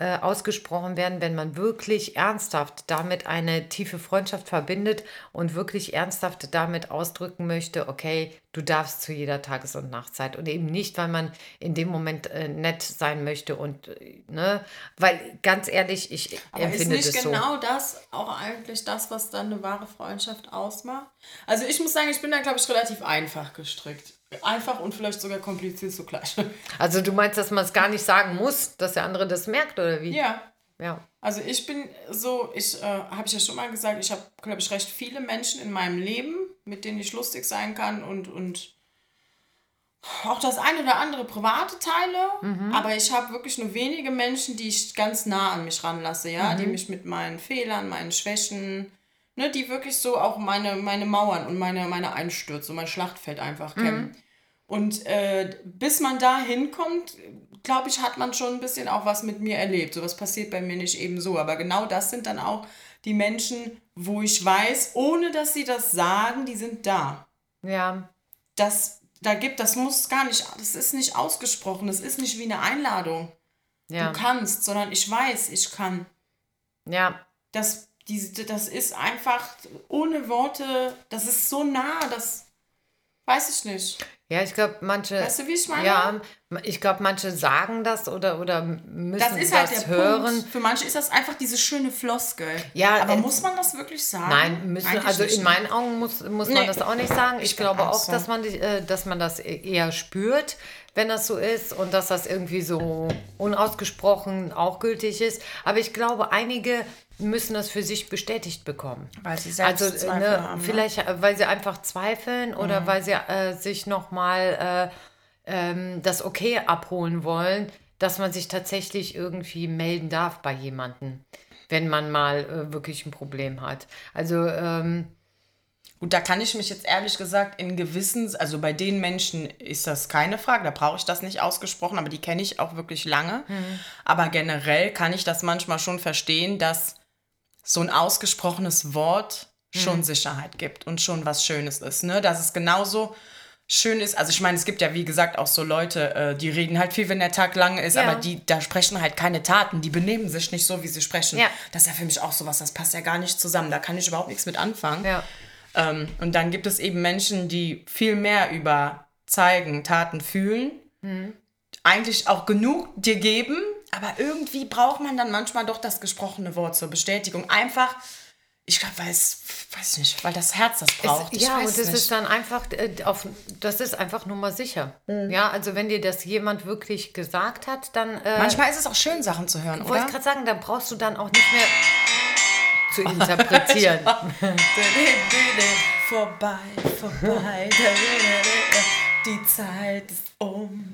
äh, ausgesprochen werden, wenn man wirklich ernsthaft damit eine tiefe Freundschaft verbindet und wirklich ernsthaft damit ausdrücken möchte, okay, du darfst zu jeder Tages- und Nachtzeit und eben nicht, weil man in dem Moment äh, nett sein möchte und, äh, ne, weil ganz ehrlich, ich Aber ist empfinde nicht das so. genau das auch eigentlich das, was dann eine wahre Freundschaft ausmacht? Also ich muss sagen, ich bin da, glaube ich, relativ einfach gestrickt. Einfach und vielleicht sogar kompliziert zugleich. Also du meinst, dass man es gar nicht sagen muss, dass der andere das merkt oder wie? ja. Ja. Also ich bin so, ich äh, habe ich ja schon mal gesagt, ich habe, glaube ich, recht viele Menschen in meinem Leben, mit denen ich lustig sein kann und, und auch das eine oder andere private Teile, aber ich habe wirklich nur wenige Menschen, die ich ganz nah an mich ranlasse, ja, die mich mit meinen Fehlern, meinen Schwächen, ne, die wirklich so auch meine, meine Mauern und meine, meine Einstürze, mein Schlachtfeld einfach kennen. Und äh, bis man da hinkommt, glaube ich, hat man schon ein bisschen auch was mit mir erlebt. So was passiert bei mir nicht eben so. Aber genau das sind dann auch die Menschen, wo ich weiß, ohne dass sie das sagen, die sind da. Ja. Das, da gibt, das muss gar nicht, das ist nicht ausgesprochen, das ist nicht wie eine Einladung. Ja. Du kannst, sondern ich weiß, ich kann. Ja. Das, diese, das ist einfach ohne Worte, das ist so nah, das weiß ich nicht. Ja, ich glaube, manche. Weißt du, wie ich meine? Ja, ich glaube, manche sagen das oder, oder müssen Das ist halt der hören. Punkt. Für manche ist das einfach diese schöne Floskel. Ja, aber äh, muss man das wirklich sagen? Nein, müssen, Eigentlich also in ne? meinen Augen muss, muss man Nee. das auch nicht sagen. Ich, Ich glaube auch so. dass, man, die- äh, dass man das e- eher spürt, wenn das so ist und dass das irgendwie so unausgesprochen auch gültig ist. Aber ich glaube, einige müssen das für sich bestätigt bekommen. Weil sie Also Selbstzweifel ne, haben, ne? vielleicht, äh, weil sie einfach zweifeln oder weil sie äh, sich nochmal äh, ähm, das Okay abholen wollen, dass man sich tatsächlich irgendwie melden darf bei jemandem, wenn man mal äh, wirklich ein Problem hat. Also ähm, Gut, da kann ich mich jetzt ehrlich gesagt in gewissen, also bei den Menschen ist das keine Frage, da brauche ich das nicht ausgesprochen, aber die kenne ich auch wirklich lange. Aber generell kann ich das manchmal schon verstehen, dass so ein ausgesprochenes Wort schon Sicherheit gibt und schon was Schönes ist. Ne? Dass es genauso schön ist. Also ich meine, es gibt ja wie gesagt auch so Leute, äh, die reden halt viel, wenn der Tag lang ist, Ja. aber die, da sprechen halt keine Taten, die benehmen sich nicht so, wie sie sprechen. Ja. Das ist ja für mich auch sowas, das passt ja gar nicht zusammen. Da kann ich überhaupt nichts mit anfangen. ja. Ähm, und dann gibt es eben Menschen, die viel mehr über zeigen, Taten fühlen, eigentlich auch genug dir geben, aber irgendwie braucht man dann manchmal doch das gesprochene Wort zur Bestätigung. Einfach, Ich glaube, weil es, weiß ich nicht, weil das Herz das braucht. Es, ja, und das nicht. ist dann einfach äh, auf, das ist einfach Nummer sicher. Mhm. Ja, also wenn dir das jemand wirklich gesagt hat, dann äh, Manchmal ist es auch schön, Sachen zu hören, wollte ich oder? gerade sagen, dann brauchst du dann auch nicht mehr zu interpretieren. vorbei, vorbei. Die Zeit ist um.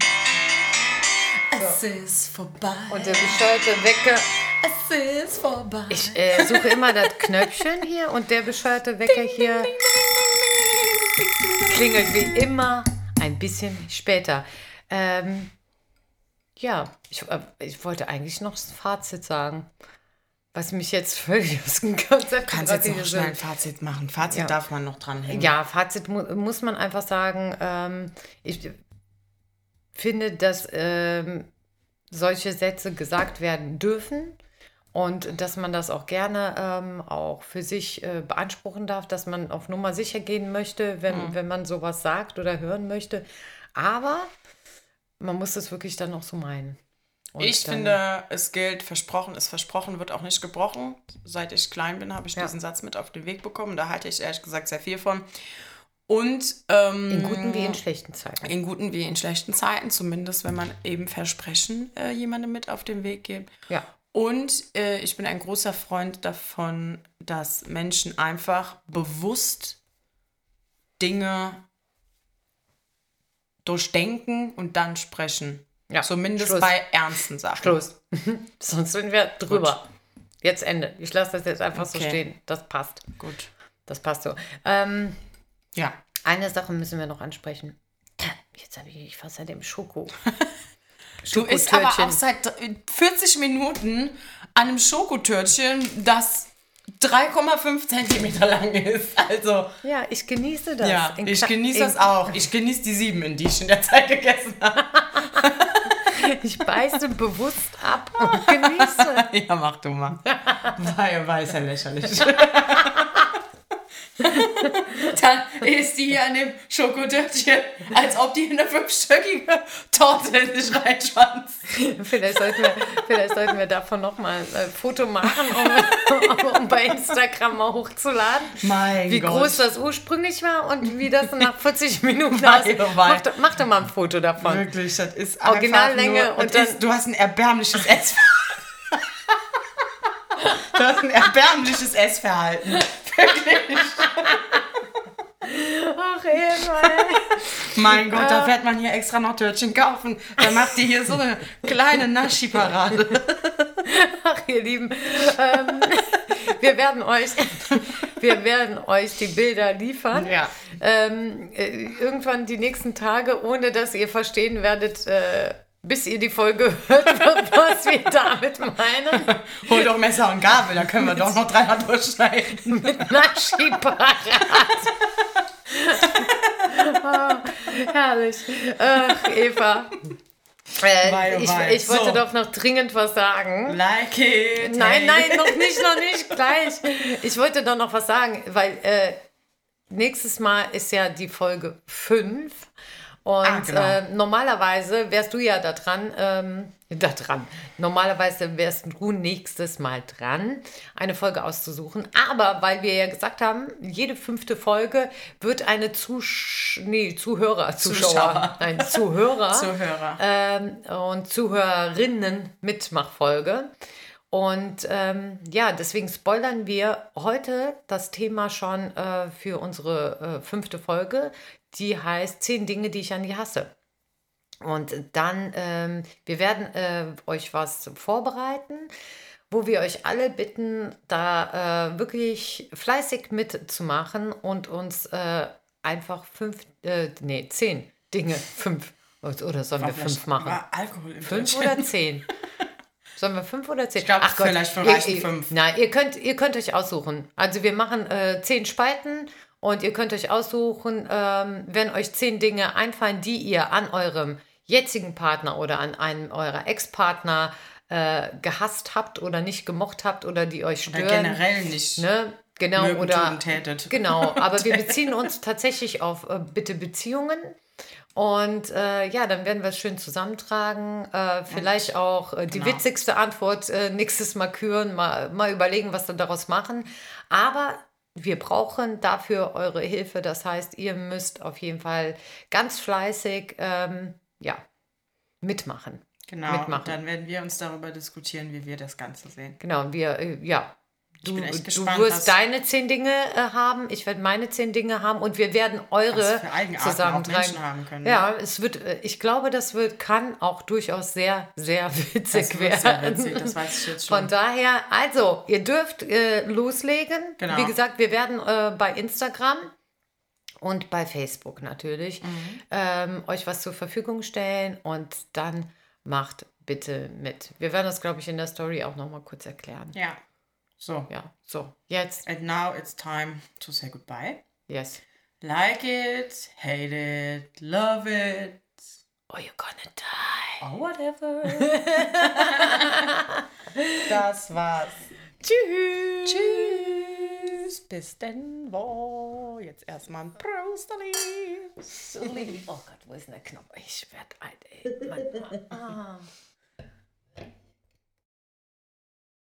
Es ist vorbei. Und der bescheuerte Wecker. es ist vorbei. Ich äh, suche immer das Knöpfchen hier und der bescheuerte Wecker hier klingelt wie immer ein bisschen später. Ähm, ja, ich, äh, ich wollte eigentlich noch das Fazit sagen, was mich jetzt völlig aus dem Konzept Kannst jetzt noch schnell ein Fazit machen. Fazit Ja. darf man noch dranhängen. Ja, Fazit mu muss man einfach sagen, ähm, ich finde, dass ähm, solche Sätze gesagt werden dürfen und dass man das auch gerne ähm, auch für sich äh, beanspruchen darf, dass man auf Nummer sicher gehen möchte, wenn, wenn man sowas sagt oder hören möchte. Aber man muss es wirklich dann auch so meinen. Und Ich finde, es gilt, versprochen ist versprochen, wird auch nicht gebrochen. Seit ich klein bin, habe ich Ja. diesen Satz mit auf den Weg bekommen. Da halte ich ehrlich gesagt sehr viel von. Und ähm, in guten wie in schlechten Zeiten. in guten wie in schlechten Zeiten, zumindest wenn man eben Versprechen äh, jemandem mit auf den Weg gibt. Ja. Und äh, ich bin ein großer Freund davon, dass Menschen einfach bewusst Dinge durchdenken und dann sprechen. Ja, Zumindest Schluss. bei ernsten Sachen. Schluss. Sonst sind wir drüber. Jetzt Ende. Ich lasse das jetzt einfach so Okay. stehen. Das passt. Gut. Das passt so. Ähm, Ja. eine Sache müssen wir noch ansprechen. Jetzt habe ich, ich fast an dem Schoko. Du isst aber auch seit 40 Minuten an einem Schokotörtchen, das 3,5 Zentimeter lang ist. Also, Ja, ich genieße das. ja, In ich genieße das auch. Ich genieße die sieben, in die ich in der Zeit gegessen habe. Ich beiße bewusst ab und genieße. Ja, mach du mal. War, war ist ja lächerlich. Dann isst die hier an dem Schokodörtchen, als ob die in eine fünfstöckige Torte in sich reinschwanzt. Vielleicht sollten wir, vielleicht sollten wir davon nochmal ein Foto machen, um, um bei Instagram mal hochzuladen. Mein wie Gott. groß das ursprünglich war und wie das nach 40 Minuten aussieht. Mach, doch- mach doch mal ein Foto davon. Wirklich, das ist Originallänge nur, und dann- ist, du hast ein erbärmliches Essverhalten. du hast ein erbärmliches Essverhalten. Wirklich. Ach, ey. Mein Gott, da fährt man hier extra noch Törtchen kaufen. Dann macht die hier so eine kleine Naschi-Parade. Ach, ihr Lieben, ähm, wir werden euch, wir werden euch die Bilder liefern. Ja. Ähm, äh, irgendwann die nächsten Tage, ohne dass ihr verstehen werdet, äh, bis ihr die Folge hört, was wir damit meinen. Hol doch Messer und Gabel, da können wir doch noch dreimal durchschneiden. Naschi-Parat. Ah, herrlich. Ach, Eva. Äh, oh ich, ich wollte So. doch noch dringend was sagen. Like it. Nein, nein, noch nicht, noch nicht, gleich. Ich wollte doch noch was sagen, weil äh, nächstes Mal ist ja die Folge 5. Und Ah, genau. äh, normalerweise wärst du ja da dran, ähm, da dran. Normalerweise wärst du nächstes Mal dran, eine Folge auszusuchen. Aber weil wir ja gesagt haben, jede fünfte Folge wird eine Zusch nee, Zuhörer, Zuschauer, Zuschauer. nein, Zuhörer, Zuhörer. ähm, und Zuhörerinnen Mitmachfolge. Und ähm, ja, deswegen spoilern wir heute das Thema schon äh, für unsere äh, fünfte Folge. Die heißt Zehn Dinge, die ich an dir hasse. Und dann, ähm, wir werden äh, euch was vorbereiten, wo wir euch alle bitten, da äh, wirklich fleißig mitzumachen und uns äh, einfach fünf, äh, nee, zehn Dinge, fünf, oder sollen wir fünf machen? War Alkohol im Fünf Törtchen. oder zehn? Sollen wir fünf oder zehn? Ich glaub, vielleicht reichen ihr, fünf. Nein, ihr könnt, ihr könnt euch aussuchen. Also wir machen äh, zehn Spalten und ihr könnt euch aussuchen, ähm, wenn euch zehn Dinge einfallen, die ihr an eurem jetzigen Partner oder an einem eurer Ex-Partner äh, gehasst habt oder nicht gemocht habt oder die euch Oder stören. generell nicht. Ne? Genau, Mögen, oder tätet. genau, aber wir beziehen uns tatsächlich auf äh, bitte Beziehungen Und äh, ja, dann werden wir es schön zusammentragen. Äh, vielleicht auch äh, die genau. witzigste Antwort äh, nächstes Mal küren, mal, mal überlegen, was wir daraus machen. Aber wir brauchen dafür eure Hilfe. Das heißt, ihr müsst auf jeden Fall ganz fleißig ähm, ja, mitmachen. Genau, mitmachen. und dann werden wir uns darüber diskutieren, wie wir das Ganze sehen. Genau, wir, äh, ja. Du, echt du gespannt, wirst deine zehn Dinge äh, haben, ich werde meine zehn Dinge haben und wir werden eure. Menschen haben können, ne? Ja, es wird, äh, ich glaube, das wird, kann auch durchaus sehr, sehr witzig Das werden. sehr witzig, das weiß ich jetzt schon. Von daher, also, ihr dürft äh, loslegen. Genau. Wie gesagt, wir werden äh, bei Instagram und bei Facebook natürlich Mhm. ähm, euch was zur Verfügung stellen und dann macht bitte mit. Wir werden das, glaube ich, in der Story auch nochmal kurz erklären. Ja. So, Ja, so, jetzt, and now it's time to say goodbye. yes. Like it, hate it, love it, Oh, you're gonna die. or whatever. das war's. Tschüss. Tschüss, bis denn wo. Jetzt erstmal ein Prostali. Oh Gott, wo ist denn der Knopf? Ich werde alt, ey. Mann. Ah.